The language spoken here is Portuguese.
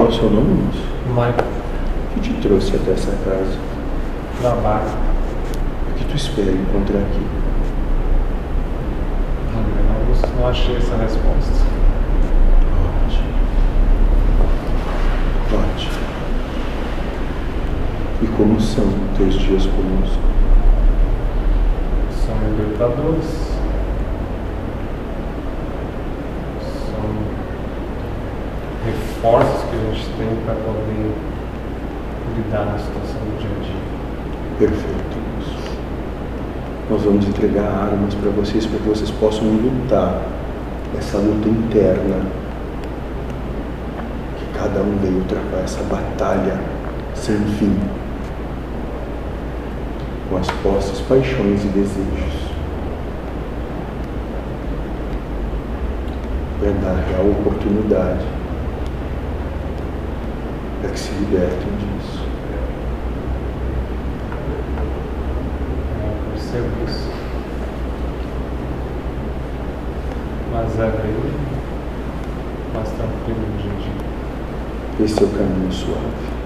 Qual é o seu nome, moço? Michael, O que te trouxe até essa casa? trabalho. O que tu espera encontrar aqui? Não, não achei essa resposta. Ótimo. Ótimo. E como são teus dias conosco? São libertadores. São reforços que a gente tem para poder lidar na situação do dia a dia. Perfeito. Nós vamos entregar armas para vocês, para que vocês possam lutar essa luta interna. Que cada um veio travar essa batalha sem fim. Com as posses, paixões e desejos. Para dar a oportunidade para que se libertem disso. Eu percebo isso. Mas é bem mais tranquilo no dia a dia. Esse é o caminho. Suave.